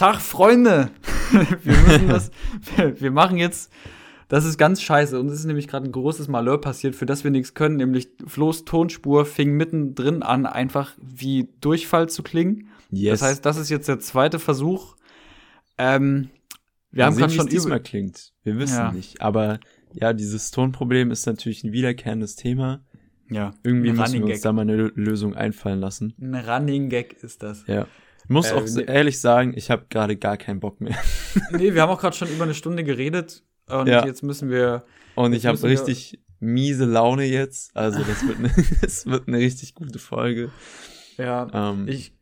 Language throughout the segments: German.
Tag, Freunde! wir müssen das, wir, machen jetzt, das ist ganz scheiße. Und es ist nämlich gerade ein großes Malheur passiert, für das wir nichts können, nämlich Flo's Tonspur fing mittendrin an, einfach wie Durchfall zu klingen. Yes. Das heißt, das ist jetzt der zweite Versuch. Ähm, wir haben gerade schon es diesmal klingt. Wir wissen Ja. nicht. Aber ja, dieses Tonproblem ist natürlich ein wiederkehrendes Thema. ja, Irgendwie ein müssen wir uns da mal eine Lö- Lösung einfallen lassen. Ein Running Gag ist das. Ja. Ich muss Äh, auch so ne- ehrlich sagen, ich habe gerade gar keinen Bock mehr. nee, wir haben auch gerade schon über eine Stunde geredet und Ja. jetzt müssen wir. Und ich habe richtig miese Laune jetzt. Also das wird eine, das wird eine richtig gute Folge. Ja, Ähm, ich,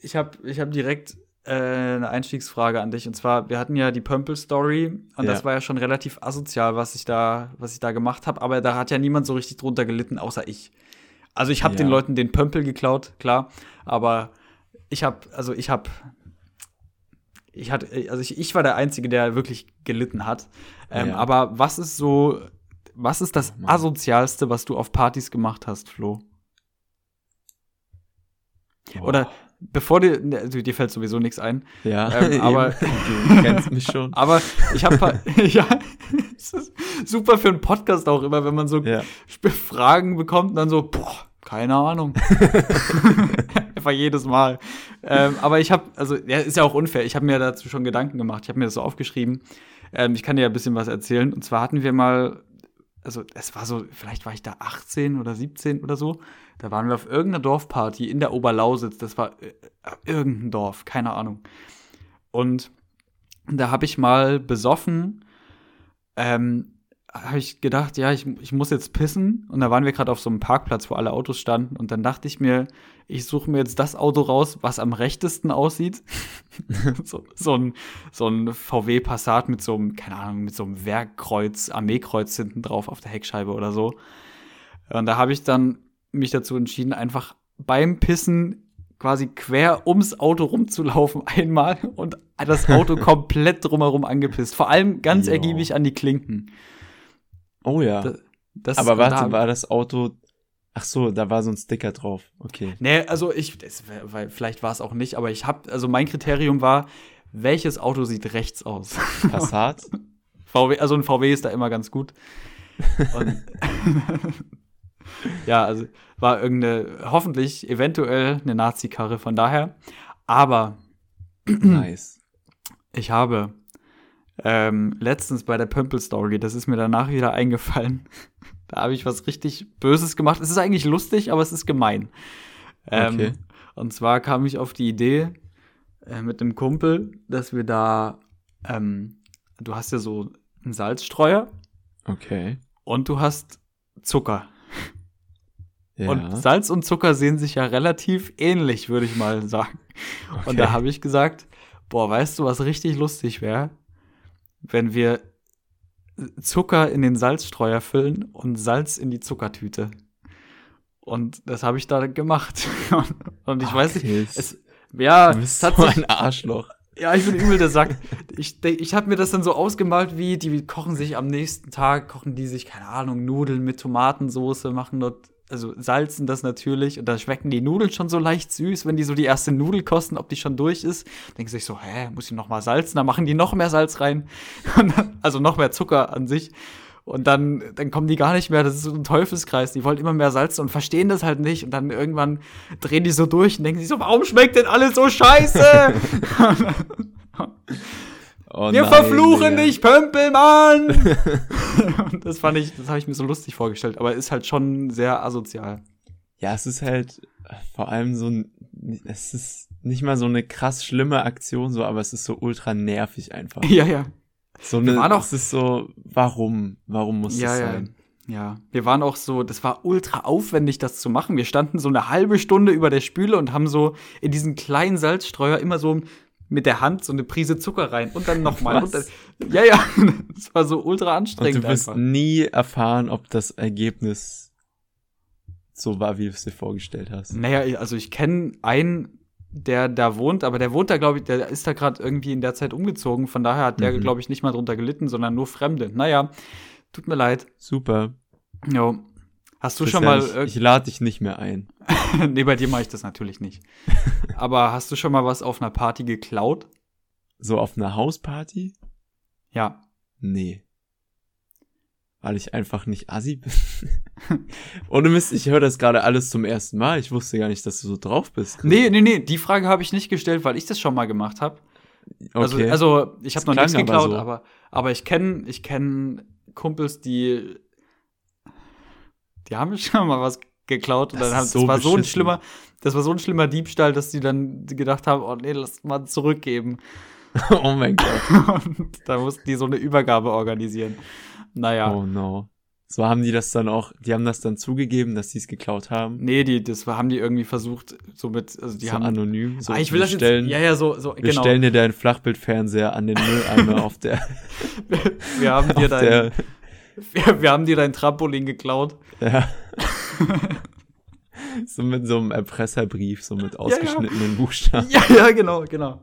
ich habe ich hab direkt äh, eine Einstiegsfrage an dich. Und zwar, wir hatten ja die Pömpel-Story und das Ja. war ja schon relativ asozial, was ich da, was ich da gemacht habe. Aber da hat ja niemand so richtig drunter gelitten, außer ich. Also ich habe Ja. den Leuten den Pömpel geklaut, klar. Aber ich habe, also ich habe, ich hatte, also ich, ich war der Einzige, der wirklich gelitten hat. Ähm, Ja. Aber was ist so, was ist das Oh asozialste, was du auf Partys gemacht hast, Flo? boah. Oder bevor dir, ne, also dir fällt sowieso nichts ein. ja, ähm, aber- du kennst mich schon. Aber ich habe ja, es ist super für einen Podcast auch immer, wenn man so Ja. Fragen bekommt und dann so, boah, keine Ahnung. Einfach jedes Mal. Ähm, aber ich habe, also, ja, ist ja auch unfair. Ich habe mir dazu schon Gedanken gemacht. Ich habe mir das so aufgeschrieben. Ähm, ich kann dir ja ein bisschen was erzählen. Und zwar hatten wir mal, also, es war so, vielleicht war ich da 18 oder 17 oder so. Da waren wir auf irgendeiner Dorfparty in der Oberlausitz. Das war äh, irgendein Dorf, keine Ahnung. Und da habe ich mal besoffen, ähm, habe ich gedacht, ja, ich, ich muss jetzt pissen. Und da waren wir gerade auf so einem Parkplatz, wo alle Autos standen. Und dann dachte ich mir, ich suche mir jetzt das Auto raus, was am rechtesten aussieht. so, so, ein, so ein VW Passat mit so einem, keine Ahnung, mit so einem Werkkreuz, Armeekreuz hinten drauf auf der Heckscheibe oder so. Und da habe ich dann mich dazu entschieden, einfach beim Pissen quasi quer ums Auto rumzulaufen einmal und das Auto komplett drumherum angepisst. Vor allem ganz Jo. ergiebig an die Klinken. Oh ja. Da- Das, Aber warte, war das Auto. Ach so, da war so ein Sticker drauf. Okay. Nee, also ich, das, weil, vielleicht war es auch nicht, aber ich habe, also mein Kriterium war, welches Auto sieht rechts aus? Passat? VW, also ein VW ist da immer ganz gut. Ja, also war irgendeine, hoffentlich, eventuell eine Nazi-Karre von daher. Aber nice. ich habe ähm, letztens bei der Pömpel-Story, das ist mir danach wieder eingefallen, da habe ich was richtig Böses gemacht. Es ist eigentlich lustig, aber es ist gemein. Ähm, Okay. Und zwar kam ich auf die Idee äh, mit einem Kumpel, dass wir da, ähm, du hast ja so einen Salzstreuer Okay. und du hast Zucker. Ja. Und Salz und Zucker sehen sich ja relativ ähnlich, würde ich mal sagen. Und Okay. da habe ich gesagt, boah, weißt du, was richtig lustig wäre, wenn wir Zucker in den Salzstreuer füllen und Salz in die Zuckertüte. Und das habe ich da gemacht. und ich weiß nicht, es, ja, du es bist hat so ein Arschloch. ja, ich bin übel der Sack. Ich, ich habe mir das dann so ausgemalt, wie die kochen sich am nächsten Tag, kochen die sich, keine Ahnung, Nudeln mit Tomatensoße, machen dort, also salzen das natürlich und dann schmecken die Nudeln schon so leicht süß, wenn die so die erste Nudel kosten, ob die schon durch ist. Denken sie sich so, hä, muss ich noch mal salzen? Dann machen die noch mehr Salz rein. Dann, also noch mehr Zucker an sich. Und dann, dann kommen die gar nicht mehr. Das ist so ein Teufelskreis. Die wollen immer mehr salzen und verstehen das halt nicht. Und dann irgendwann drehen die so durch und denken sich so, warum schmeckt denn alles so scheiße? Oh Wir nein, verfluchen Digga. dich, Pömpelmann! und das fand ich, das habe ich mir so lustig vorgestellt, aber ist halt schon sehr asozial. Ja, es ist halt vor allem so ein, es ist nicht mal so eine krass schlimme Aktion, so, aber es ist so ultra nervig einfach. ja, ja. So eine, waren auch- es ist so, warum, warum muss Ja, das ja. sein? Ja, wir waren auch so, das war ultra aufwendig, das zu machen. Wir standen so eine halbe Stunde über der Spüle und haben so in diesen kleinen Salzstreuer immer so mit der Hand so eine Prise Zucker rein und dann nochmal. Ja, ja, das war so ultra Und anstrengend du wirst einfach. nie erfahren, ob das Ergebnis so war, wie du es dir vorgestellt hast. Naja, also ich kenne einen, der da wohnt, aber der wohnt da, glaube ich, der ist da gerade irgendwie in der Zeit umgezogen. Von daher hat der, Mhm. glaube ich, nicht mal drunter gelitten, sondern nur Fremde. Naja, tut mir leid. Super. Jo. Hast du schon Christian, mal. ich, ich lade dich nicht mehr ein. nee, bei dir mache ich das natürlich nicht. aber hast du schon mal was auf einer Party geklaut? so auf einer Hausparty? Ja. Nee. Weil ich einfach nicht assi bin. Ohne Mist, ich höre das gerade alles zum ersten Mal. Ich wusste gar nicht, dass du so drauf bist. Nee, nee, nee, die Frage habe ich nicht gestellt, weil ich das schon mal gemacht habe. Also, Okay. also ich habe noch nichts klang aber geklaut, so. aber, aber ich kenne ich kenn Kumpels, die die haben schon mal was geklaut und Das dann haben, das so war so ein beschissen. schlimmer, das war so ein schlimmer Diebstahl, dass die dann gedacht haben, oh nee, lass mal zurückgeben. oh mein Gott. Und da mussten die so eine Übergabe organisieren. Naja. Oh no. So haben die das dann auch, die haben das dann zugegeben, dass sie es geklaut haben. Nee, die, das haben die irgendwie versucht, so mit, also die so haben. anonym. So, ah, ich will das stellen, jetzt. Ja, ja, so, so Wir genau. stellen dir deinen Flachbildfernseher an den Mülleimer auf der, wir haben dir auf dein, der, wir, wir haben dir dein Trampolin geklaut. ja. so mit so einem Erpresserbrief, so mit ausgeschnittenen Buchstaben. Ja, ja, genau, genau.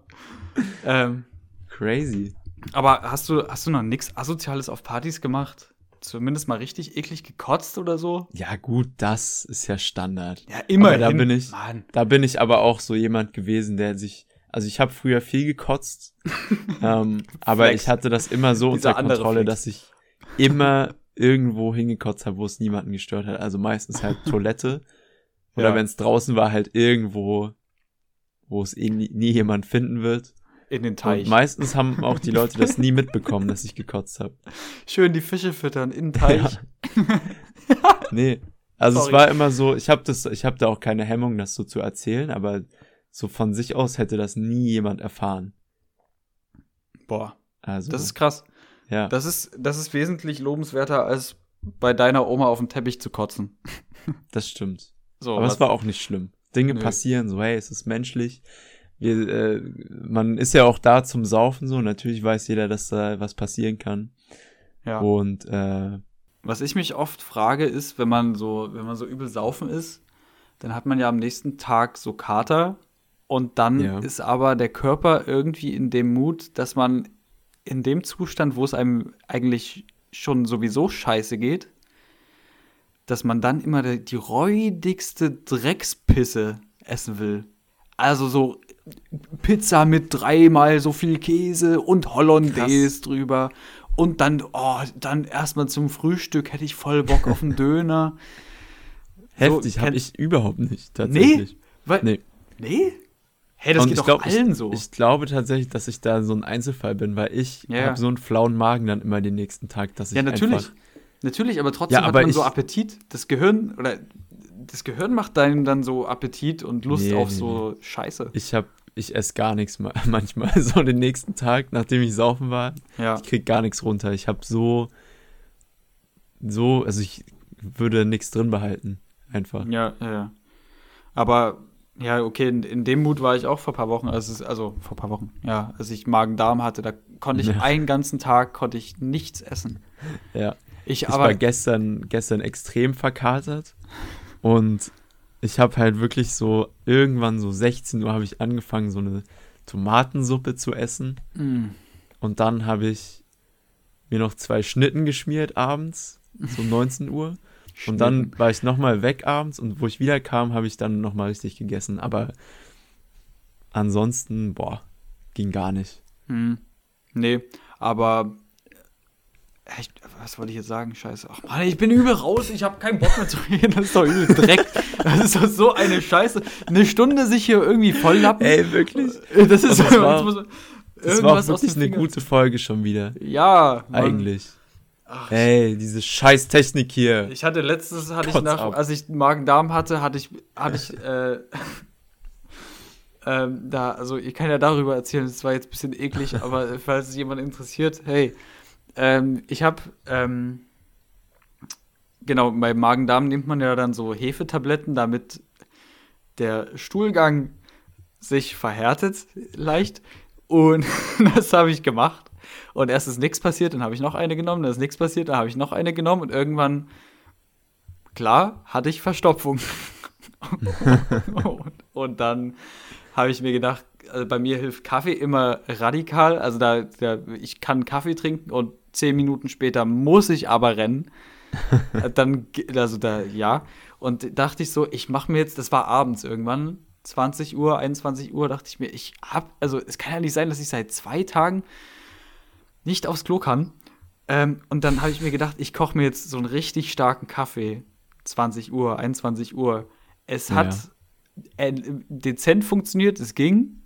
ähm, Crazy. aber hast du, hast du noch nichts Asoziales auf Partys gemacht? Zumindest mal richtig eklig gekotzt oder so? Ja, gut, das ist ja Standard. Ja, immer. Aber da bin ich- Mann. Da bin ich aber auch so jemand gewesen, der sich, also ich habe früher viel gekotzt, ähm, aber ich hatte das immer so Dieser unter Kontrolle, dass ich immer irgendwo hingekotzt habe, wo es niemanden gestört hat. Also meistens halt Toilette oder Ja. wenn es draußen war, halt irgendwo, wo es eh nie, nie jemand finden wird. In den Und Teich. meistens haben auch die Leute das nie mitbekommen, dass ich gekotzt habe. Schön die Fische füttern in den Teich. Nee. Also Sorry. es war immer so, ich habe das, ich habe da auch keine Hemmung, das so zu erzählen, aber so von sich aus hätte das nie jemand erfahren. Boah, Also das ist krass. Ja, Das ist, das ist wesentlich lobenswerter, als bei deiner Oma auf dem Teppich zu kotzen. das stimmt. So, aber es war auch nicht schlimm. Dinge Nö. passieren, so hey, es ist menschlich. Wir, äh, man ist ja auch da zum Saufen so. Natürlich weiß jeder, dass da was passieren kann. ja. Und äh, Was ich mich oft frage, ist, wenn man so, wenn man so übel saufen ist, dann hat man ja am nächsten Tag so Kater und dann Ja. ist aber der Körper irgendwie in dem Mut, dass man in dem Zustand, wo es einem eigentlich schon sowieso scheiße geht, dass man dann immer die, die räudigste Dreckspisse essen will. Also so Pizza mit dreimal so viel Käse und Hollandaise drüber. Und dann, oh, dann erstmal zum Frühstück hätte ich voll Bock auf einen Döner. heftig kenn- habe ich überhaupt nicht tatsächlich. Weil, Nee. nee? Hey, das Und geht doch glaub, allen ich, so. Ich glaube tatsächlich, dass ich da so ein Einzelfall bin, weil ich Ja, habe so einen flauen Magen dann immer den nächsten Tag, dass ich ja, natürlich. Natürlich, aber trotzdem Ja, aber hat man so Appetit. Das Gehirn, oder das Gehirn macht einem dann so Appetit und Lust Nee, auf so Scheiße. ich habe ich esse gar nichts ma- manchmal so den nächsten Tag, nachdem ich saufen war, Ja. ich krieg gar nichts runter. Ich habe so so, also ich würde nichts drin behalten, einfach. Ja, ja, ja. Aber ja, okay, in, in dem Mut war ich auch vor ein paar Wochen, als es, also vor ein paar Wochen, ja, als ich Magen-Darm hatte, da konnte ich einen ganzen Tag konnte ich nichts essen. Ja. Ich Ich aber war gestern gestern extrem verkatert und ich habe halt wirklich so irgendwann so 16 Uhr habe ich angefangen so eine Tomatensuppe zu essen. Mm, Und dann habe ich mir noch zwei Schnitten geschmiert abends, so 19 Uhr. Und dann war ich nochmal weg abends und wo ich wieder kam, habe ich dann nochmal richtig gegessen. Aber ansonsten, boah, ging gar nicht. Hm. Nee, aber äh, echt, was wollte ich jetzt sagen? Scheiße. Ach Mann, ich bin übel raus, ich habe keinen Bock mehr zu reden. Das ist doch übel Dreck. Das ist doch so eine Scheiße. Eine Stunde sich hier irgendwie volllappen. Ey, wirklich? Äh, Das ist das war- man Das war irgendwas wirklich eine gute Folge schon wieder. Ja, Mann. Eigentlich. Ach, Ey, diese scheiß Technik hier. Ich hatte letztes, hatte ich Kotz nach, ab. als ich Magen-Darm hatte, hatte ich, hatte ich, äh, ähm, da, also ich kann ja darüber erzählen, das war jetzt ein bisschen eklig, aber falls es jemand interessiert, hey, ähm, ich habe, ähm, genau, bei Magen-Darm nimmt man ja dann so Hefetabletten, damit der Stuhlgang sich verhärtet leicht und das habe ich gemacht. Und erst ist nichts passiert, dann habe ich noch eine genommen, dann ist nichts passiert, dann habe ich noch eine genommen und irgendwann, klar, hatte ich Verstopfung. und, und dann habe ich mir gedacht, also bei mir hilft Kaffee immer radikal. Also da, da, ich kann Kaffee trinken und zehn Minuten später muss ich aber rennen. dann, also da, ja. Und dachte ich so, ich mache mir jetzt, das war abends irgendwann, 20 Uhr, 21 Uhr, dachte ich mir, ich hab, also es kann ja nicht sein, dass ich seit zwei Tagen nicht aufs Klo kann. Ähm, und dann habe ich mir gedacht, ich koche mir jetzt so einen richtig starken Kaffee. 20 Uhr, 21 Uhr. Es hat ja. äh, dezent funktioniert, es ging.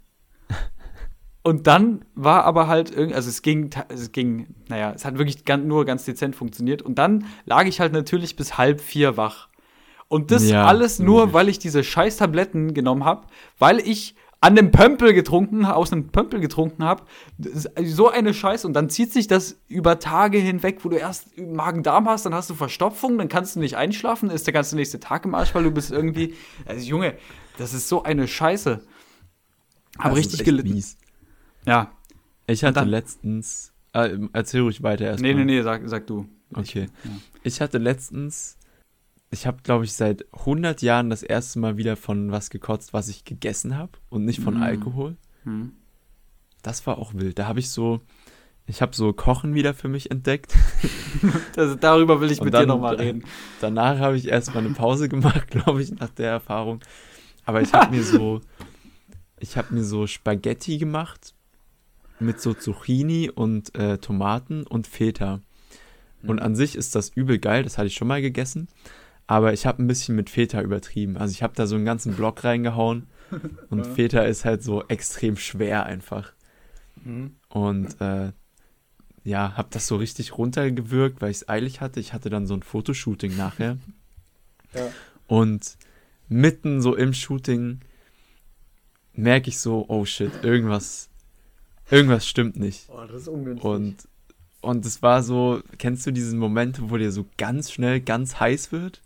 Und dann war aber halt irgendwie, also es ging, es ging, naja, es hat wirklich ganz, nur ganz dezent funktioniert. Und dann lag ich halt natürlich bis halb vier wach. Und das ja, alles nur, weil ich diese scheiß Tabletten genommen habe, weil ich an dem Pömpel getrunken, aus einem Pömpel getrunken habe. So eine Scheiße. Und dann zieht sich das über Tage hinweg, wo du erst Magen-Darm hast, dann hast du Verstopfung, dann kannst du nicht einschlafen, ist der ganze nächste Tag im Arsch, weil du bist irgendwie. Also Junge, das ist so eine Scheiße. Hab richtig gelitten. Mies. Ja. Ich hatte dann, letztens. Äh, erzähl ruhig weiter erstmal. Nee, nee, nee, sag, sag du. Okay. Ich, ja. ich hatte letztens ich habe, glaube ich, seit 100 Jahren das erste Mal wieder von was gekotzt, was ich gegessen habe und nicht von mhm. Alkohol. Mhm. Das war auch wild. Da habe ich so, ich habe so Kochen wieder für mich entdeckt. das, darüber will ich und mit dann, dir nochmal reden. Danach habe ich erstmal eine Pause gemacht, glaube ich, nach der Erfahrung. Aber ich habe mir so, ich habe mir so Spaghetti gemacht mit so Zucchini und äh, Tomaten und Feta. Und mhm. an sich ist das übel geil, das hatte ich schon mal gegessen. Aber ich habe ein bisschen mit Feta übertrieben. Also ich habe da so einen ganzen Block reingehauen. Und ja. Feta ist halt so extrem schwer einfach. Mhm. Und äh, ja, habe das so richtig runtergewürgt, weil ich es eilig hatte. Ich hatte dann so ein Fotoshooting nachher. Ja. Und mitten so im Shooting merke ich so, oh shit, irgendwas, irgendwas stimmt nicht. Oh, das ist ungünstig. Und, und es war so, kennst du diese Momente, wo dir so ganz schnell ganz heiß wird?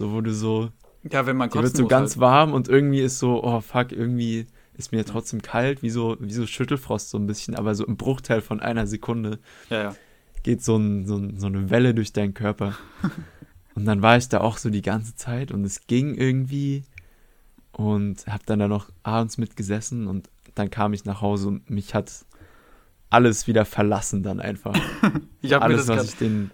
So, wo du so. Ja, wenn man kotzen wird so ganz halt. warm und irgendwie ist so, oh fuck, irgendwie ist mir trotzdem kalt, wie so, wie so Schüttelfrost so ein bisschen, aber so im Bruchteil von einer Sekunde ja, ja. geht so, ein, so, ein, so eine Welle durch deinen Körper. und dann war ich da auch so die ganze Zeit und es ging irgendwie und hab dann da noch abends mitgesessen und dann kam ich nach Hause und mich hat alles wieder verlassen dann einfach. ich habe mir das was ich den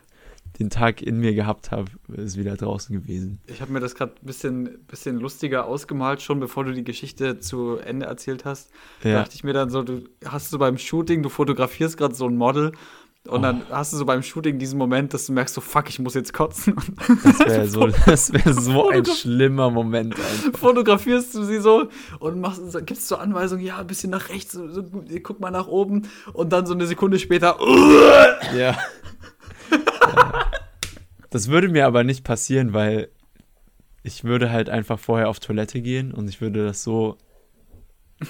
den Tag in mir gehabt habe, ist wieder draußen gewesen. Ich habe mir das gerade ein bisschen, bisschen lustiger ausgemalt, schon bevor du die Geschichte zu Ende erzählt hast. Ja. Da dachte ich mir dann so, du hast so beim Shooting, du fotografierst gerade so ein Model und oh. dann hast du so beim Shooting diesen Moment, dass du merkst, so fuck, ich muss jetzt kotzen. Das wäre so, wär so ein schlimmer Moment. Einfach. Fotografierst du sie so und machst, gibst so Anweisungen, ja, ein bisschen nach rechts, so, guck mal nach oben und dann so eine Sekunde später. Ja. Das würde mir aber nicht passieren, weil ich würde halt einfach vorher auf Toilette gehen und ich würde das so.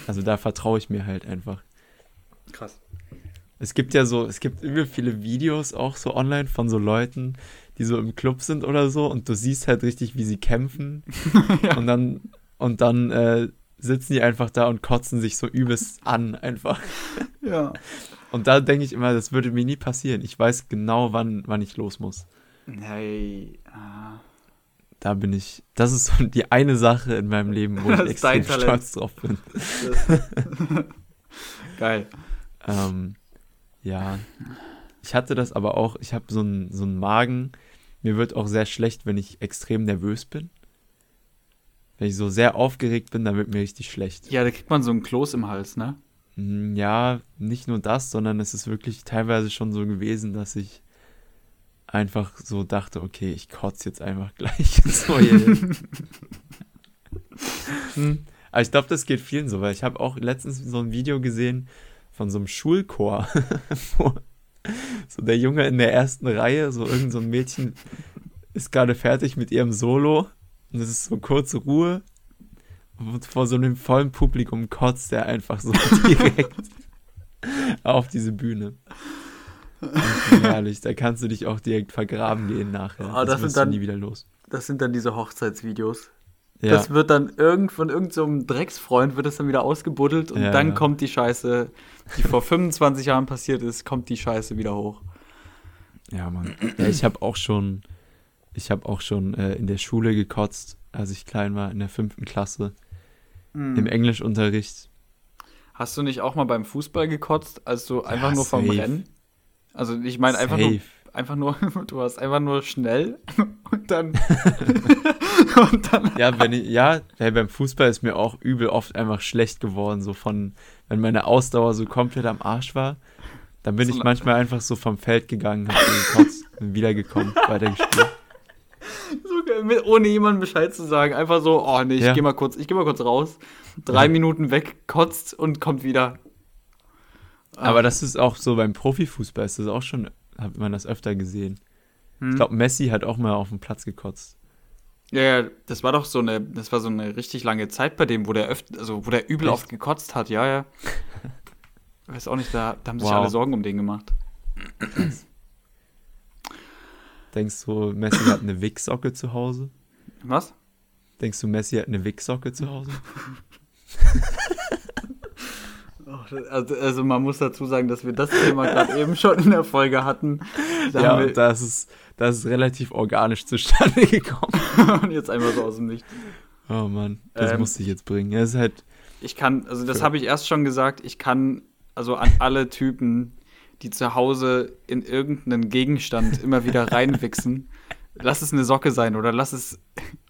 Also da vertraue ich mir halt einfach. Krass. Es gibt ja so, es gibt übel viele Videos auch so online von so Leuten, die so im Club sind oder so und du siehst halt richtig, wie sie kämpfen. ja. Und dann, und dann äh, sitzen die einfach da und kotzen sich so übelst an einfach. Ja. Und da denke ich immer, das würde mir nie passieren. Ich weiß genau, wann, wann ich los muss. Hey, ah. Da bin ich. Das ist so die eine Sache in meinem Leben, wo ich extrem stolz drauf bin. Geil. ähm, ja. Ich hatte das aber auch, ich habe so einen so Magen. Mir wird auch sehr schlecht, wenn ich extrem nervös bin. Wenn ich so sehr aufgeregt bin, dann wird mir richtig schlecht. Ja, da kriegt man so einen Kloß im Hals, ne? Hm, ja, nicht nur das, sondern es ist wirklich teilweise schon so gewesen, dass ich einfach so dachte, okay, ich kotze jetzt einfach gleich ins neue. hm. Aber ich glaube, das geht vielen so, weil ich habe auch letztens so ein Video gesehen von so einem Schulchor, wo so der Junge in der ersten Reihe, so irgend so ein Mädchen ist gerade fertig mit ihrem Solo und es ist so kurze Ruhe und vor so einem vollen Publikum kotzt er einfach so direkt auf diese Bühne. Herrlich, da kannst du dich auch direkt vergraben gehen nachher. Oh, das, das sind dann nie wieder los. Das sind dann diese Hochzeitsvideos. Ja. Das wird dann irgend von irgendeinem so Drecksfreund wird das dann wieder ausgebuddelt und ja, dann ja. kommt die Scheiße, die vor 25 Jahren passiert ist, kommt die Scheiße wieder hoch. Ja, Mann. Ich habe auch schon, ich habe auch schon äh, in der Schule gekotzt, als ich klein war, in der fünften Klasse, mhm. im Englischunterricht. Hast du nicht auch mal beim Fußball gekotzt, als du einfach nur vom safe. Rennen? Also ich meine einfach nur, einfach nur, du warst einfach nur schnell und dann. und dann ja, wenn ich, ja, hey, beim Fußball ist mir auch übel oft einfach schlecht geworden, so von, wenn meine Ausdauer so komplett am Arsch war. Dann bin so ich manchmal einfach so vom Feld gegangen, hab gekotzt, bin wiedergekommen, weitergespielt. So, ohne jemandem Bescheid zu sagen, einfach so, oh nee, ich ja. geh mal kurz, ich geh mal kurz raus, drei ja. Minuten weg, kotzt und kommt wieder. Aber das ist auch so beim Profifußball, ist das auch schon, hat man das öfter gesehen. Hm. Ich glaube, Messi hat auch mal auf dem Platz gekotzt. Ja, ja, das war doch so eine, das war so eine richtig lange Zeit bei dem, wo der öfter, also wo der übel Echt? oft gekotzt hat, ja, ja. Weiß auch nicht, da, da haben sich wow. alle Sorgen um den gemacht. Denkst du, Messi hat eine Wichsocke zu Hause? Was? Denkst du, Messi hat eine Wichsocke zu Hause? Also, also, man muss dazu sagen, dass wir das Thema gerade eben schon in der Folge hatten. Da ja, wir, das ist, das ist relativ organisch zustande gekommen. Und jetzt einfach so aus dem Licht. Oh Mann, das ähm, musste ich jetzt bringen. Ja, ist halt ich kann, also das habe ich erst schon gesagt, ich kann also an alle Typen, die zu Hause in irgendeinen Gegenstand immer wieder reinwichsen, lass es eine Socke sein oder lass es,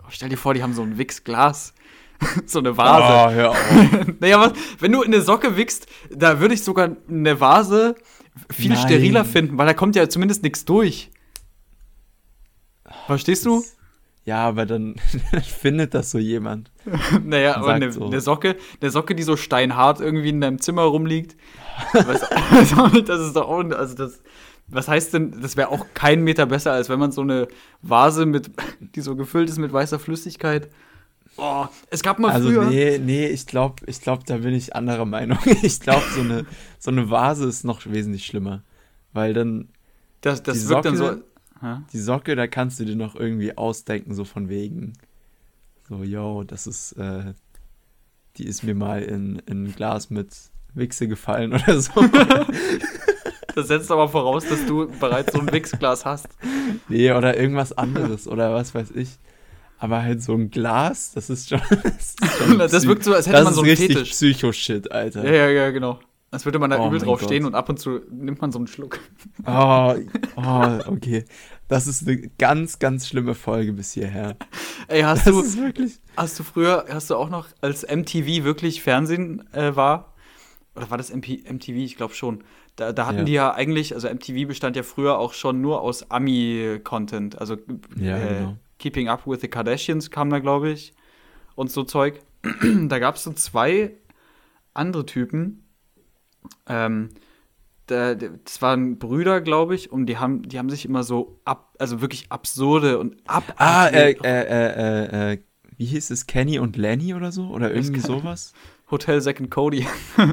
oh, stell dir vor, die haben so ein Wichsglas so eine Vase. Oh, hör auf. naja, was? Wenn du in eine Socke wickst, da würde ich sogar eine Vase viel Nein. steriler finden, weil da kommt ja zumindest nichts durch. Verstehst du? Ja, aber dann findet das so jemand. naja, aber eine, so. eine, Socke, eine Socke, die so steinhart irgendwie in deinem Zimmer rumliegt. nicht, das ist doch auch, also das, was heißt denn, das wäre auch kein Meter besser, als wenn man so eine Vase mit, die so gefüllt ist mit weißer Flüssigkeit Oh, es gab mal also früher. Nee, nee, ich glaube, ich glaub, da bin ich anderer Meinung. Ich glaube, so eine, so eine Vase ist noch wesentlich schlimmer. Weil dann. Das, das wirkt Socke, dann so. Hä? Die Socke, da kannst du dir noch irgendwie ausdenken, so von wegen. So, yo, das ist. Äh, die ist mir mal in, in ein Glas mit Wichse gefallen oder so. das setzt aber voraus, dass du bereits so ein Wichsglas hast. Nee, oder irgendwas anderes oder was weiß ich. Aber halt so ein Glas, das ist schon. Das, ist schon das wirkt so, als hätte man so einen richtig Fetisch. Psycho-Shit, Alter. Ja, ja, ja, genau. Als würde man da oh übel drauf Gott. stehen und ab und zu nimmt man so einen Schluck. Oh, oh, okay. Das ist eine ganz, ganz schlimme Folge bis hierher. Ey, hast das du. Ist wirklich hast du früher, hast du auch noch, als MTV wirklich Fernsehen äh, war? Oder war das MP, MTV? Ich glaube schon. Da, da hatten ja. die ja eigentlich, also MTV bestand ja früher auch schon nur aus Ami-Content. Also ja, äh, genau. Keeping Up with the Kardashians kam da, glaube ich, und so Zeug. da gab es so zwei andere Typen. Ähm, da, das waren Brüder, glaube ich, und die haben, die haben sich immer so ab, also wirklich absurde und ab. Ah, äh, äh, äh, äh, wie hieß es, Kenny und Lenny oder so? Oder irgendwie sowas? Hotel and Cody. nee,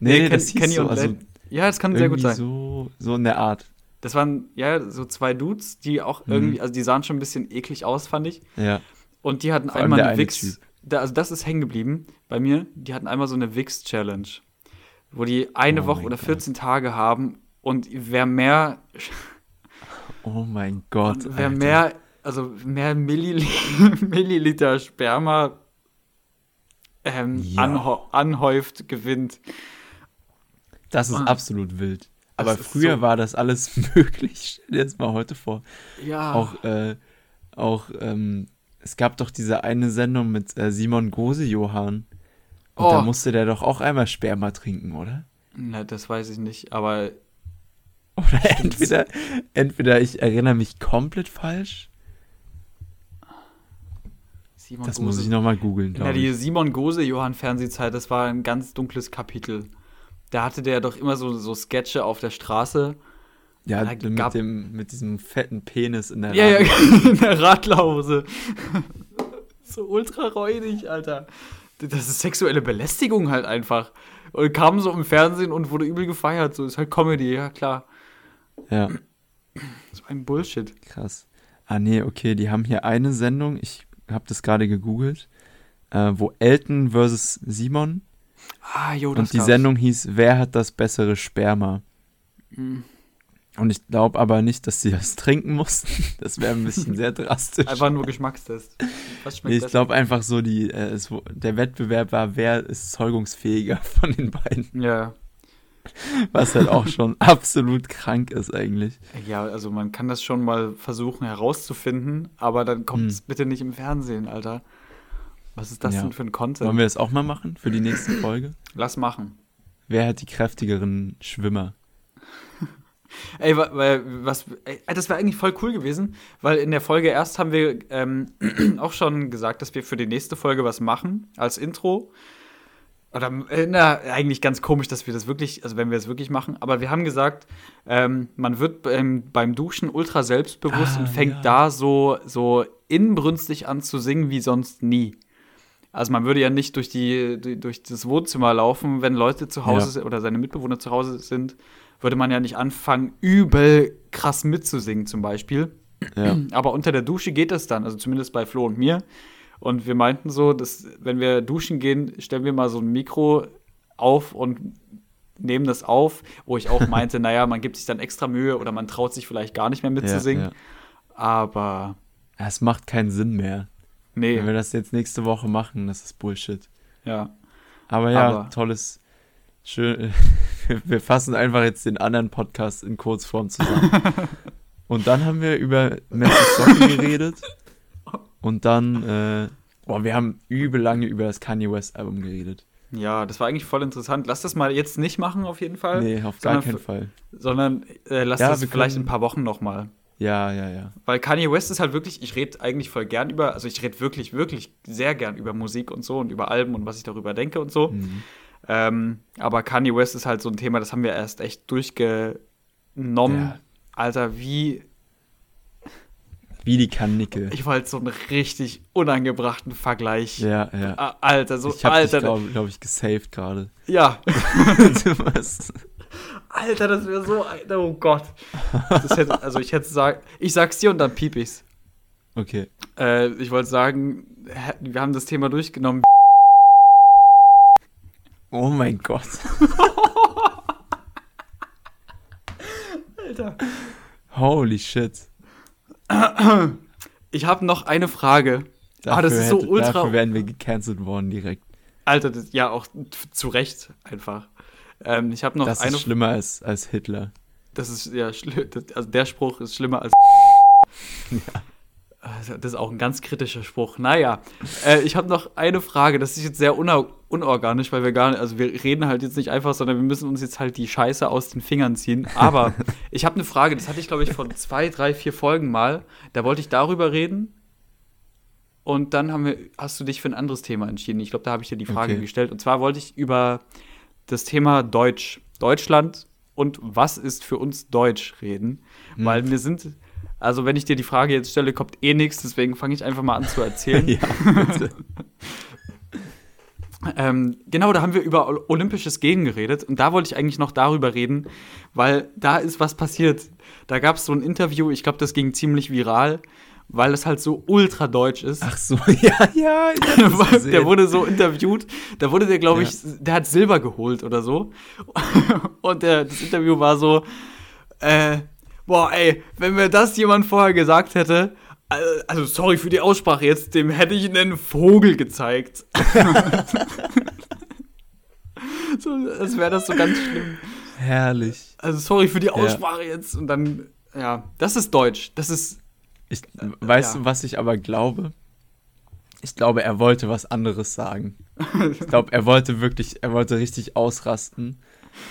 nee, Ken, das hieß Kenny so, und also Ja, das kann sehr gut sein. So, so in der Art. Das waren ja so zwei Dudes, die auch mhm. irgendwie, also die sahen schon ein bisschen eklig aus, fand ich. Ja. Und die hatten Vor einmal eine Wix. Da, also das ist hängen geblieben bei mir. Die hatten einmal so eine Wix-Challenge, wo die eine oh Woche oder 14 God. Tage haben und wer mehr. Oh mein Gott. Wer Alter. mehr, also mehr Milliliter, Milliliter Sperma ähm, ja. anhäuft, gewinnt. Das ist aber wild. Aber früher so war das alles möglich. Stell dir jetzt mal heute vor. Ja. Auch, äh, auch ähm, es gab doch diese eine Sendung mit äh, Simon Gose-Johann. Und oh. da musste der doch auch einmal Sperma trinken, oder? Na, das weiß ich nicht, aber. Oder entweder, entweder ich erinnere mich komplett falsch. Simon das Gose. muss ich nochmal googeln. Ja, die Simon Gose-Johann-Fernsehzeit, das war ein ganz dunkles Kapitel da hatte der doch immer so, so Sketche auf der Straße. Ja, mit, dem, mit diesem fetten Penis in der ja, ja, in der Radlerhose. so ultra räudig, Alter. Das ist sexuelle Belästigung halt einfach. Und kam so im Fernsehen und wurde übel gefeiert. So ist halt Comedy, ja klar. Ja. So ein Bullshit. Krass. Ah, nee, okay, die haben hier eine Sendung, ich habe das gerade gegoogelt, äh, wo Elton versus Simon Ah, jo, das Und die gab's. Sendung hieß Wer hat das bessere Sperma? Mhm. Und ich glaube aber nicht, dass sie das trinken mussten. Das wäre ein bisschen sehr drastisch. Einfach nur Geschmackstest. Schmeckt ich glaube einfach so, die, äh, es, der Wettbewerb war, wer ist zeugungsfähiger von den beiden. Ja. Was halt auch schon absolut krank ist eigentlich. Ja, also man kann das schon mal versuchen herauszufinden, aber dann kommt es Hm. bitte nicht im Fernsehen, Alter. Was ist das Ja. denn für ein Content? Wollen wir das auch mal machen für die nächste Folge? Lass machen. Wer hat die kräftigeren Schwimmer? Ey, weil, was, ey, das wäre eigentlich voll cool gewesen, weil in der Folge erst haben wir ähm, auch schon gesagt, dass wir für die nächste Folge was machen als Intro. Oder, äh, na, eigentlich ganz komisch, dass wir das wirklich, also wenn wir es wirklich machen, aber wir haben gesagt, ähm, man wird beim, beim Duschen ultra selbstbewusst Ah, und fängt ja. da so, so inbrünstig an zu singen wie sonst nie. Also man würde ja nicht durch, die, durch das Wohnzimmer laufen, wenn Leute zu Hause Ja. sind oder seine Mitbewohner zu Hause sind, würde man ja nicht anfangen, übel krass mitzusingen zum Beispiel. Ja. Aber unter der Dusche geht das dann, also zumindest bei Flo und mir. Und wir meinten so, dass wenn wir duschen gehen, stellen wir mal so ein Mikro auf und nehmen das auf, wo ich auch meinte, naja, man gibt sich dann extra Mühe oder man traut sich vielleicht gar nicht mehr mitzusingen. Ja, ja. Aber Es macht keinen Sinn mehr. Nee, Wenn wir das jetzt nächste Woche machen, das ist Bullshit. ja. Aber ja, Aber- tolles. Schön. Wir fassen einfach jetzt den anderen Podcast in Kurzform zusammen. Und dann haben wir über Messi geredet. Und dann, äh, boah, wir haben übel lange über das Kanye West Album geredet. Ja, das war eigentlich voll interessant. Lass das mal jetzt nicht machen auf jeden Fall, Nee, auf gar keinen Fall. sondern äh, lass Ja, das vielleicht in ein paar Wochen noch mal. Ja, ja, ja. Weil Kanye West ist halt wirklich, ich rede eigentlich voll gern über, also ich rede wirklich, wirklich sehr gern über Musik und so und über Alben und was ich darüber denke und so. Mhm. Ähm, aber Kanye West ist halt so ein Thema, das haben wir erst echt durchgenommen. Ja. Alter, wie, Wie die Kanickel. ich wollte so einen richtig unangebrachten Vergleich. Ja, ja. Alter, so, ich dich, Alter, glaube glaub ich, gesaved gerade. ja, was? Alter, das wäre so, oh Gott. Hätte, also ich hätte sagen, ich sag's dir und dann piep ich's. Okay. Äh, ich wollte sagen, wir haben das Thema durchgenommen. Oh mein Gott. Alter. Holy shit. Ich habe noch eine Frage. Dafür, Ah, das ist so hätte- ultra- Dafür wären wir gecancelt worden direkt. Alter, das, ja, auch zu Recht einfach. Ähm, ich habe noch das eine. ist schlimmer als, als Hitler. Das ist ja schlimm. Also der Spruch ist schlimmer als. Also, Das ist auch ein ganz kritischer Spruch. Naja, äh, ich habe noch eine Frage. Das ist jetzt sehr una- unorganisch, weil wir gar nicht, also wir reden halt jetzt nicht einfach, sondern wir müssen uns jetzt halt die Scheiße aus den Fingern ziehen. Aber ich habe eine Frage, das hatte ich, glaube ich, vor zwei, drei, vier Folgen mal. Da wollte ich darüber reden. Und dann haben wir, hast du dich für ein anderes Thema entschieden. Ich glaube, da habe ich dir die Frage Okay. gestellt. Und zwar wollte ich über das Thema Deutsch, Deutschland und was ist für uns Deutsch reden. Hm. Weil wir sind, also wenn ich dir die Frage jetzt stelle, kommt eh nichts, deswegen fange ich einfach mal an zu erzählen. ja. Ähm, genau, da haben wir über Ol- olympisches Gehen geredet und da wollte ich eigentlich noch darüber reden, weil da ist was passiert. Da gab es so ein Interview, ich glaube, das ging ziemlich viral, weil es halt so ultra deutsch ist. Ach so, ja, ja. das der wurde so interviewt, da wurde der, glaube Ja. ich, der hat Silber geholt oder so. Und der, das Interview war so, äh, boah, ey, wenn mir das jemand vorher gesagt hätte, also sorry für die Aussprache jetzt, dem hätte ich einen Vogel gezeigt. so, als wäre das so ganz schlimm. Herrlich. Also sorry für die Aussprache jetzt. Und dann, ja, das ist Deutsch. Das ist, Ich, weißt ja. du, was ich aber glaube? Ich glaube, er wollte was anderes sagen. Ich glaube, er wollte wirklich, er wollte richtig ausrasten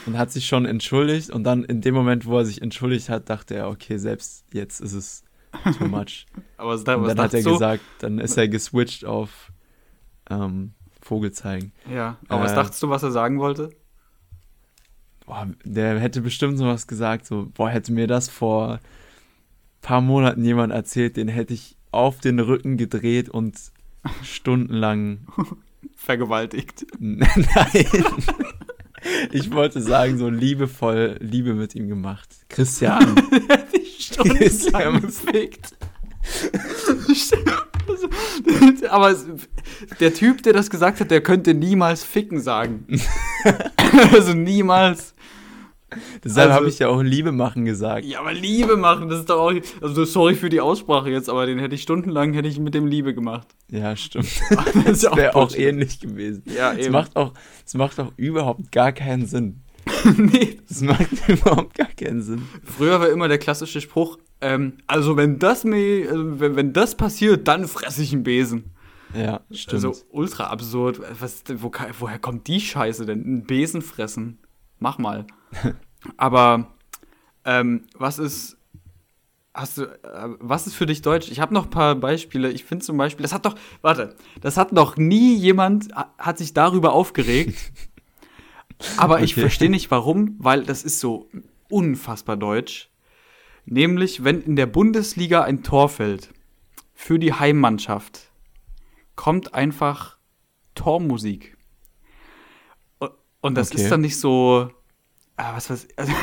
und hat sich schon entschuldigt. Und dann in dem Moment, wo er sich entschuldigt hat, dachte er, okay, selbst jetzt ist es too much. aber was, da, Und was dann hat er du? gesagt, dann ist er geswitcht auf ähm, Vogel zeigen. Ja, aber was Äh, dachtest du, was er sagen wollte? Boah, der hätte bestimmt so was gesagt, so, boah, hätte mir das vor paar Monaten jemand erzählt, den hätte ich auf den Rücken gedreht und stundenlang. Vergewaltigt. Nein. Ich wollte sagen, so liebevoll Liebe mit ihm gemacht. Christian. stundenlang gefickt. Aber der Typ, der das gesagt hat, der könnte niemals ficken sagen. also niemals. Deshalb Also- habe ich ja auch Liebe machen gesagt. Ja, aber Liebe machen, das ist doch auch. Also sorry für die Aussprache jetzt, aber den hätte ich stundenlang hätte ich mit dem Liebe gemacht. Ja, stimmt. Das ist ja Wäre auch ähnlich gewesen. Ja, eben. macht auch, es macht auch überhaupt gar keinen Sinn. nee, Das macht überhaupt gar keinen Sinn. früher war immer der klassische Spruch, ähm, also wenn das mir, also wenn, wenn das passiert, dann fresse ich einen Besen. Ja, stimmt. Also ultra absurd. Was, wo, woher kommt die Scheiße denn? Ein Besen fressen. Mach mal. Aber ähm, was ist. Hast du, äh, was ist für dich Deutsch? Ich habe noch ein paar Beispiele. Ich finde zum Beispiel, das hat doch, warte, das hat noch nie jemand, ha- hat sich darüber aufgeregt. Aber ich Okay. verstehe nicht warum, weil das ist so unfassbar deutsch. Nämlich, wenn in der Bundesliga ein Tor fällt für die Heimmannschaft, kommt einfach Tormusik. Und das Okay. ist dann nicht so, ah, was weiß also,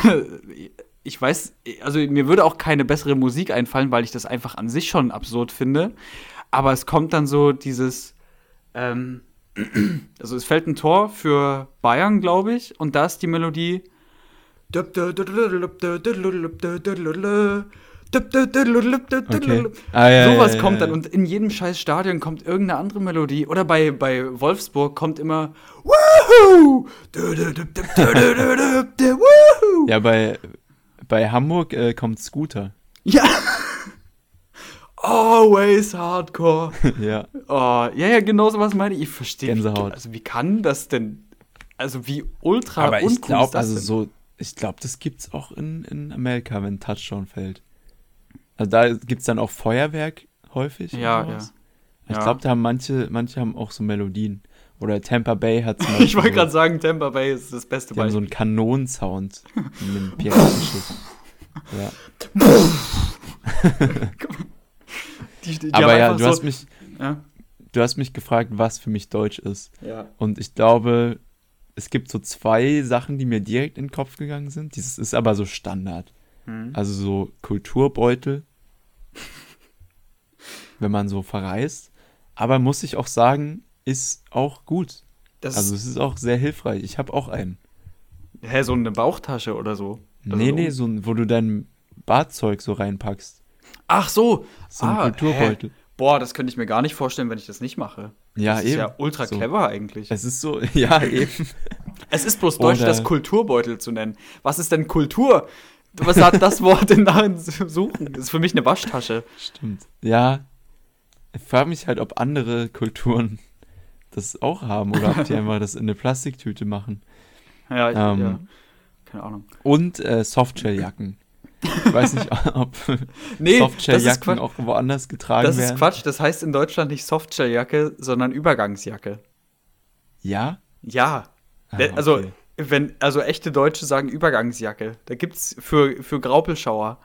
ich weiß, also mir würde auch keine bessere Musik einfallen, weil ich das einfach an sich schon absurd finde. Aber es kommt dann so dieses, ähm, also es fällt ein Tor für Bayern, glaube ich, und da ist die Melodie. Okay. Ah, ja, Sowas ja, ja, kommt dann und in jedem scheiß Stadion kommt irgendeine andere Melodie. Oder bei, bei Wolfsburg kommt immer Woohoo! Ja, bei, bei Hamburg äh, kommt Scooter. Ja. Always Hardcore. ja. Oh, ja, ja, genau sowas meine ich. Ich verstehe. Gänsehaut. Also, wie kann das denn? Also, wie ultra Aber ich glaube, das also denn? so, ich glaube, das gibt's auch in, in Amerika, wenn Touchdown fällt. Also da gibt's dann auch Feuerwerk häufig. Ja, ja. Ich Ja. glaube, da haben manche, manche haben auch so Melodien. Oder Tampa Bay hat zum Ich wollte so, gerade sagen, Tampa Bay ist das beste die haben so Beispiel. einen Kanonensound in einem Piratenschiff. Ja. Die, die, Aber ja, du so, hast mich, ja, du hast mich gefragt, was für mich Deutsch ist. ja. Und ich glaube, es gibt so zwei Sachen, die mir direkt in den Kopf gegangen sind. Dieses ist aber so Standard. Hm. Also so Kulturbeutel, wenn man so verreist. Aber muss ich auch sagen, ist auch gut. Das Also es ist auch sehr hilfreich. Ich habe auch einen. hä, so eine Bauchtasche oder so. Also nee, nee, so ein, wo du dein Badzeug so reinpackst. Ach so. So ein Ah, Kulturbeutel. Boah, das könnte ich mir gar nicht vorstellen, wenn ich das nicht mache. Ja, das eben. ist ja ultra So. clever eigentlich. Es ist so, ja, eben. Es ist bloß deutsch, Oder- das Kulturbeutel zu nennen. Was ist denn Kultur? Was hat das Wort denn darin suchen? Das ist für mich eine Waschtasche. Stimmt. Ja. Ich frage mich halt, ob andere Kulturen das auch haben oder ob die einfach das in eine Plastiktüte machen. Ja, ich, Ähm, ja. Keine Ahnung. Und äh, Softshelljacken. Ich weiß nicht, ob Nee, Softshelljacken auch woanders getragen Das ist werden. Quatsch. Das heißt in Deutschland nicht Softshelljacke, sondern Übergangsjacke. Ja? Ja. Ah, Also, okay. Wenn, also echte Deutsche sagen Übergangsjacke. Da gibt's für, für Graupelschauer.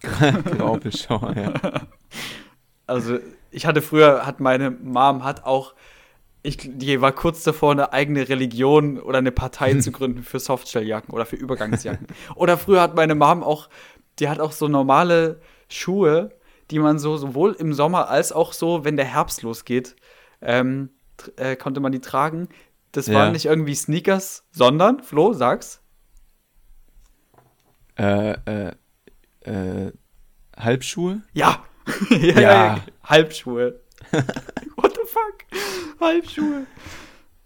Graupelschauer, ja. Also, ich hatte früher, hat meine Mom hat auch, ich, die war kurz davor, eine eigene Religion oder eine Partei zu gründen für Softshelljacken oder für Übergangsjacken. oder früher hat meine Mom auch, die hat auch so normale Schuhe, die man so sowohl im Sommer als auch so, wenn der Herbst losgeht, ähm, äh, konnte man die tragen. Das Ja. waren nicht irgendwie Sneakers, sondern, Flo, sag's. Äh, äh, äh, Halbschuhe? Ja. ja, ja, Ja. Halbschuhe. What the fuck? Halbschuhe.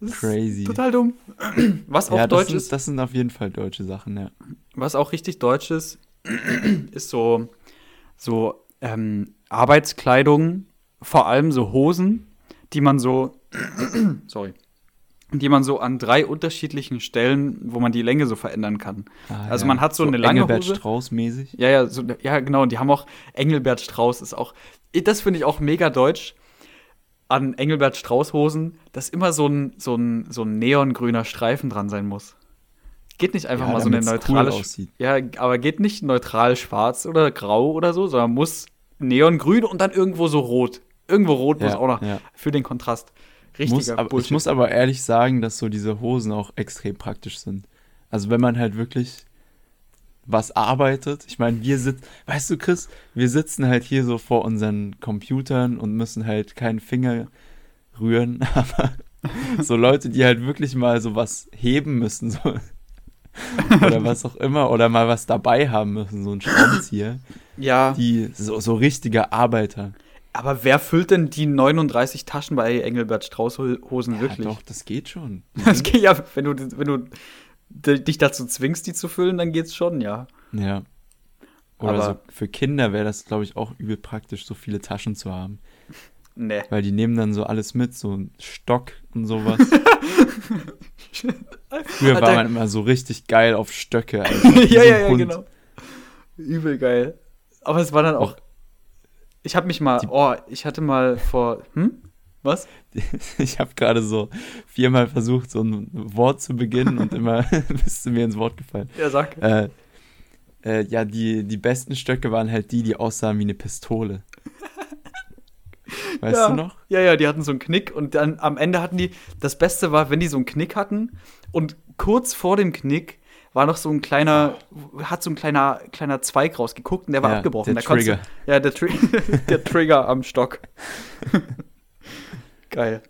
Das ist Crazy. Total dumm. Was auch ja, deutsch sind, ist, das sind auf jeden Fall deutsche Sachen, ja. was auch richtig deutsch ist, ist so, so ähm, Arbeitskleidung, vor allem so Hosen, die man so, sorry, die man so an drei unterschiedlichen Stellen, wo man die Länge so verändern kann. Ah, Also ja. man hat so eine lange Engelbert Hose. Strauß mäßig. Ja, ja, so, ja, genau. Und die haben auch Engelbert Strauß ist auch. Das finde ich auch mega deutsch an Engelbert Strauß Hosen, dass immer so ein, so ein, so ein neongrüner Streifen dran sein muss. Geht nicht einfach Ja, mal so eine cool neutrale. Aussieht. ja, aber geht nicht neutral schwarz oder grau oder so, sondern muss neongrün und dann irgendwo so rot. Irgendwo rot muss Ja, auch noch ja. für den Kontrast. Muss, Richtiger aber, ich muss aber ehrlich sagen, dass so diese Hosen auch extrem praktisch sind. Also wenn man halt wirklich was arbeitet. Ich meine, wir sitzen, weißt du, Chris, wir sitzen halt hier so vor unseren Computern und müssen halt keinen Finger rühren, aber so Leute, die halt wirklich mal so was heben müssen, so oder was auch immer, oder mal was dabei haben müssen, so ein Schraubenzieher, ja, die so, so richtige Arbeiter. Aber wer füllt denn die 39 Taschen bei Engelbert Strauß Hosen Ja, wirklich? doch, das geht schon. Die Das geht ja, wenn du, wenn du dich dazu zwingst, die zu füllen, dann geht's schon, ja. Ja. Oder Aber- so für Kinder wäre das, glaube ich, auch übel praktisch, so viele Taschen zu haben. Nee. Weil die nehmen dann so alles mit, so einen Stock und sowas. Früher war man immer so richtig geil auf Stöcke. Alter, wie ja, ja, ja, Hund. genau. Übel geil. Aber es war dann auch. Ich habe mich mal. Die- Oh, ich hatte mal vor. Hm? Was? Ich habe gerade so viermal versucht, so ein Wort zu beginnen und immer bist du mir ins Wort gefallen. Ja, sag. Äh, äh, ja, die, die besten Stöcke waren halt die, die aussahen wie eine Pistole. Weißt ja. du noch? Ja, ja, die hatten so einen Knick und dann am Ende hatten die. Das Beste war, wenn die so einen Knick hatten und kurz vor dem Knick war noch so ein kleiner, hat so ein kleiner, kleiner Zweig rausgeguckt und der war Ja, abgebrochen. der da Trigger. Du, ja, der, Tri der Trigger am Stock. Geil.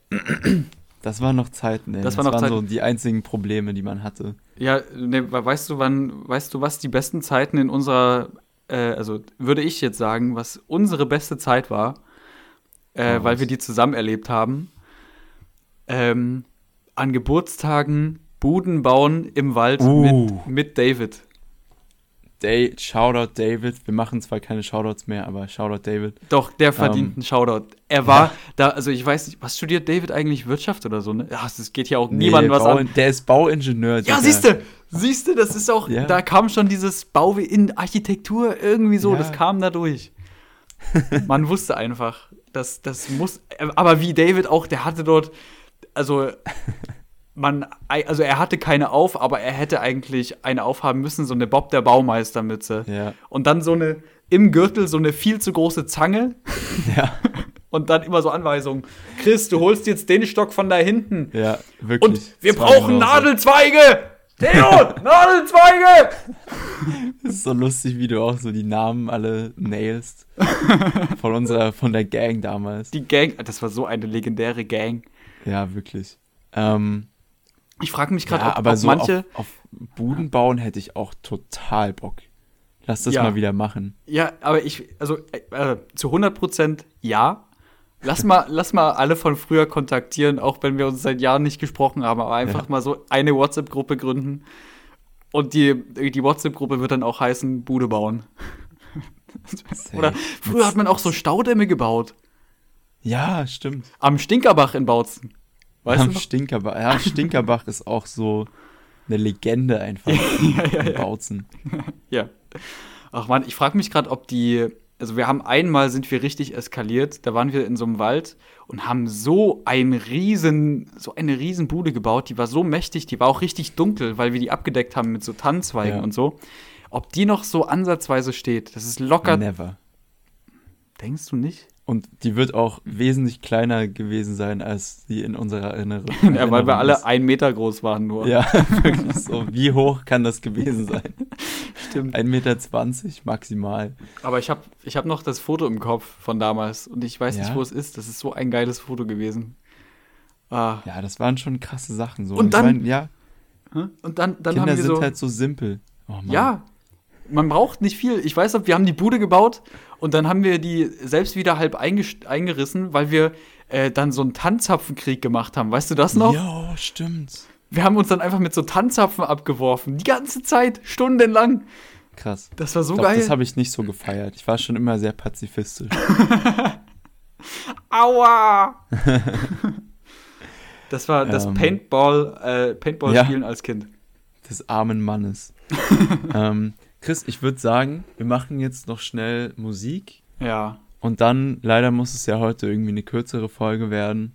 Das waren noch Zeiten, ey. Das waren noch waren Zeiten. so die einzigen Probleme, die man hatte. Ja, ne, we- weißt du, wann, weißt du, was die besten Zeiten in unserer, äh, also würde ich jetzt sagen, was unsere beste Zeit war, äh, Hau weil wir die zusammen erlebt haben. Ähm, an Geburtstagen Buden bauen im Wald Uh. mit, mit David. Day, Shoutout David. Wir machen zwar keine Shoutouts mehr, aber Shoutout David. Doch, der verdient Ähm, einen Shoutout. Er war ja. da, also ich weiß nicht, was studiert David eigentlich Wirtschaft oder so, ne? Ja, das geht ja auch niemandem was Bau, an. Der ist Bauingenieur. Ja, Digga. siehst du, siehst du, das ist auch, Ja. da kam schon dieses Bau in Architektur irgendwie so, Ja. das kam da durch. Man wusste einfach, dass das muss, aber wie David auch, der hatte dort, also man, also er hatte keine auf, aber er hätte eigentlich eine aufhaben müssen, so eine Bob der Baumeister Mütze. Ja, Und dann so eine, im Gürtel so eine viel zu große Zange ja, und dann immer so Anweisungen. Chris, du holst jetzt den Stock von da hinten. ja, wirklich. Und wir war brauchen. Nadelzweige! Theo, Nadelzweige! Das ist so lustig, wie du auch so die Namen alle nailst. Von unserer, von der Gang damals. Die Gang, das war so eine legendäre Gang. Ja, wirklich. Ähm, Ich frage mich gerade, ja, ob, aber ob so manche. auf, auf Buden bauen hätte ich auch total Bock. Lass das Ja. mal wieder machen. Ja, aber ich, also äh, zu 100% ja. Lass mal, lass mal alle von früher kontaktieren, auch wenn wir uns seit Jahren nicht gesprochen haben, aber einfach Ja. mal so eine WhatsApp-Gruppe gründen. Und die, die WhatsApp-Gruppe wird dann auch heißen Bude bauen. Oder früher hat man auch so Staudämme gebaut. Ja, stimmt. Am Stinkerbach in Bautzen. Weißt Am du? Stinkerbach. Ja, Stinkerbach ist auch so eine Legende einfach. ja, ja, ja. Bautzen. Ja. Ach man, ich frage mich gerade, ob die. Also wir haben einmal sind wir richtig eskaliert. Da waren wir in so einem Wald und haben so ein riesen, so eine riesen Bude gebaut. Die war so mächtig, die war auch richtig dunkel, weil wir die abgedeckt haben mit so Tannenzweigen Ja. und so. Ob die noch so ansatzweise steht, das ist locker. Never. Denkst du nicht? Und die wird auch wesentlich kleiner gewesen sein, als die in unserer Erinnerung. Ja, weil wir alle ist. ein Meter groß waren nur. Ja, wirklich so. Wie hoch kann das gewesen sein? stimmt. 1,20 Meter maximal. Aber ich habe ich hab noch das Foto im Kopf von damals und ich weiß Ja? nicht, wo es ist. Das ist so ein geiles Foto gewesen. Ah. Ja, das waren schon krasse Sachen. So. Und ich dann- mein, ja? Und dann, dann Kinder haben wir sind so. halt so simpel. Oh Mann. Ja, man braucht nicht viel. Ich weiß noch, wir haben die Bude gebaut und dann haben wir die selbst wieder halb eingerissen, weil wir äh, dann so einen Tanzapfenkrieg gemacht haben. Weißt du das noch? Ja, stimmt. Wir haben uns dann einfach mit so Tanzapfen abgeworfen. Die ganze Zeit, stundenlang. Krass. Das war so glaub, geil. das habe ich nicht so gefeiert. Ich war schon immer sehr pazifistisch. Aua! das war das Ähm. Paintball, äh, Paintball-Spielen als Kind. Des armen Mannes. ähm, Chris, ich würde sagen, wir machen jetzt noch schnell Musik. Ja. Und dann, leider muss es ja heute irgendwie eine kürzere Folge werden.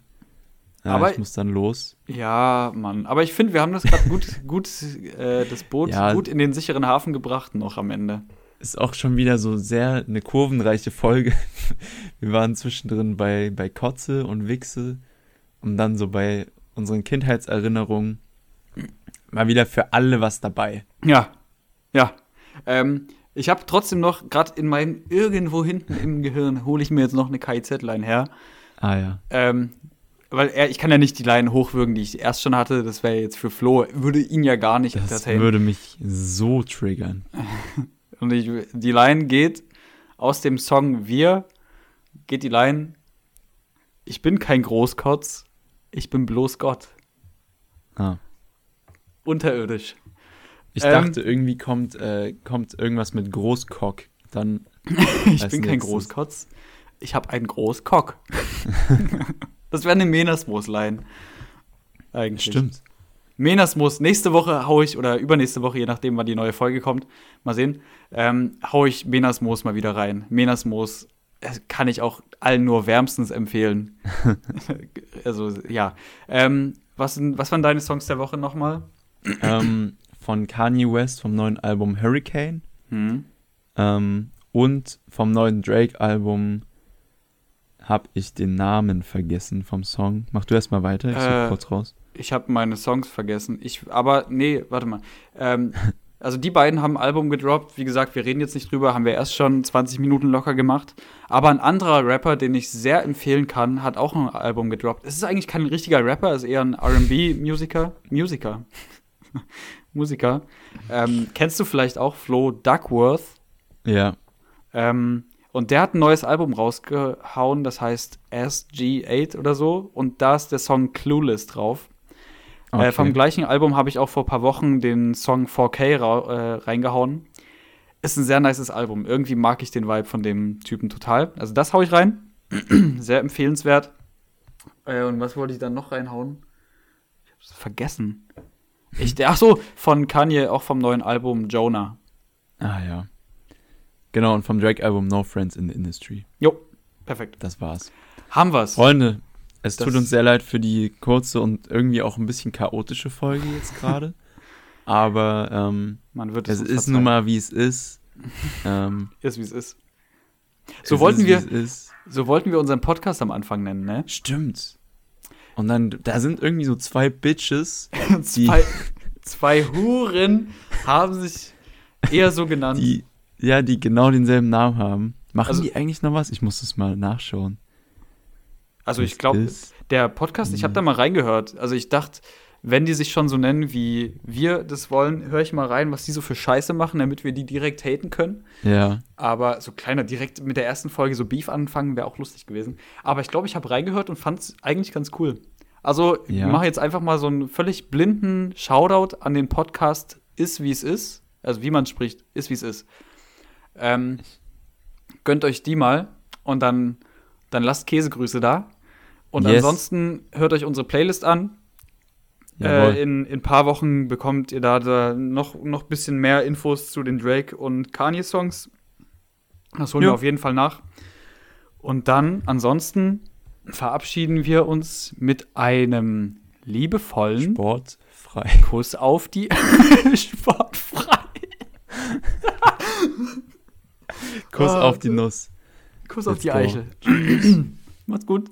Ja, Aber- ich muss dann los. Ja, Mann. Aber ich finde, wir haben das gerade gut, gut äh, das Boot Ja. gut in den sicheren Hafen gebracht noch am Ende. Ist auch schon wieder so sehr eine kurvenreiche Folge. Wir waren zwischendrin bei, bei Kotze und Wichse und dann so bei unseren Kindheitserinnerungen. Mal wieder für alle was dabei. Ja, ja. Ähm, ich habe trotzdem noch, gerade in meinem, irgendwo hinten im Gehirn, hole ich mir jetzt noch eine KIZ-Line her. Ah ja. Ähm, weil er, ich kann ja nicht die Line hochwürgen, die ich erst schon hatte. Das wäre jetzt für Flo, würde ihn ja gar nicht Das würde mich so triggern. Und ich, die Line geht aus dem Song Wir, geht die Line, ich bin kein Großkotz, ich bin bloß Gott. Ah. Unterirdisch. Ich Ähm. dachte, irgendwie kommt, äh, kommt irgendwas mit Großkock. Dann. ich bin kein. Großkotz. Ich habe einen Großkock. das wäre eine Menasmoos-Line. Eigentlich. Stimmt. Menasmoos, nächste Woche hau ich, oder übernächste Woche, je nachdem, wann die neue Folge kommt, mal sehen, ähm, hau ich Menasmoos mal wieder rein. Menasmoos äh, kann ich auch allen nur wärmstens empfehlen. also, ja. Ähm, was, was waren deine Songs der Woche nochmal? ähm, von Kanye West vom neuen Album Hurricane. Hm. Ähm, und vom neuen Drake-Album habe ich den Namen vergessen vom Song. Mach du erst mal weiter, ich suche Äh, kurz raus. Ich habe meine Songs vergessen. Ich, aber nee, warte mal. Ähm, also die beiden haben ein Album gedroppt. Wie gesagt, wir reden jetzt nicht drüber, haben wir erst schon 20 Minuten locker gemacht. Aber ein anderer Rapper, den ich sehr empfehlen kann, hat auch ein Album gedroppt. Es ist eigentlich kein richtiger Rapper, es ist eher ein R&B-Musiker. Musiker. Musiker. Ähm, kennst du vielleicht auch Flo Duckworth? Ja, Ähm, und der hat ein neues Album rausgehauen, das heißt SG8 oder so. Und da ist der Song Clueless drauf. okay. Äh, vom gleichen Album habe ich auch vor ein paar Wochen den Song 4K ra äh, reingehauen. Ist ein sehr nices Album. Irgendwie mag ich den Vibe von dem Typen total. Also das hau ich rein. sehr empfehlenswert. Äh, und was wollte ich dann noch reinhauen? Ich hab's vergessen. Ich, ach so, von Kanye, auch vom neuen Album Jonah. Ah ja. Genau, und vom Drake-Album No Friends in the Industry. Jo, perfekt. Das war's. Haben wir's. Freunde, es Das- tut uns sehr leid für die kurze und irgendwie auch ein bisschen chaotische Folge jetzt gerade. Aber ähm, Man wird es uns ist nun mal, wie es ist. ähm, Ist, wie es ist. So es wollten ist, wir, wie es ist. so wollten wir unseren Podcast am Anfang nennen, ne? Stimmt. Und dann, da sind irgendwie so zwei Bitches, zwei, zwei Huren haben sich eher so genannt. die, ja, die genau denselben Namen haben. Machen Also- die eigentlich noch was? Ich muss das mal nachschauen. also ich glaube, der Podcast, ich habe da mal reingehört. Also ich dachte, wenn die sich schon so nennen, wie wir das wollen, höre ich mal rein, was die so für Scheiße machen, damit wir die direkt haten können. Ja, Aber so kleiner, direkt mit der ersten Folge so Beef anfangen, wäre auch lustig gewesen. Aber ich glaube, ich habe reingehört und fand es eigentlich ganz cool. Also, Ja. ich mache jetzt einfach mal so einen völlig blinden Shoutout an den Podcast Ist, wie es ist. Also, wie man spricht, ist, wie es ist. Ähm, gönnt euch die mal und dann, dann lasst Käsegrüße da. Und Yes. ansonsten hört euch unsere Playlist an. Äh, in, in ein paar Wochen bekommt ihr da, da noch noch bisschen mehr Infos zu den Drake und Kanye Songs. Das holen Ja. wir auf jeden Fall nach. Und dann ansonsten verabschieden wir uns mit einem liebevollen Sportfrei. Kuss auf die Sportfrei. Kuss Ah. auf die Nuss. Kuss auf Let's die go. Eichel. Macht's gut.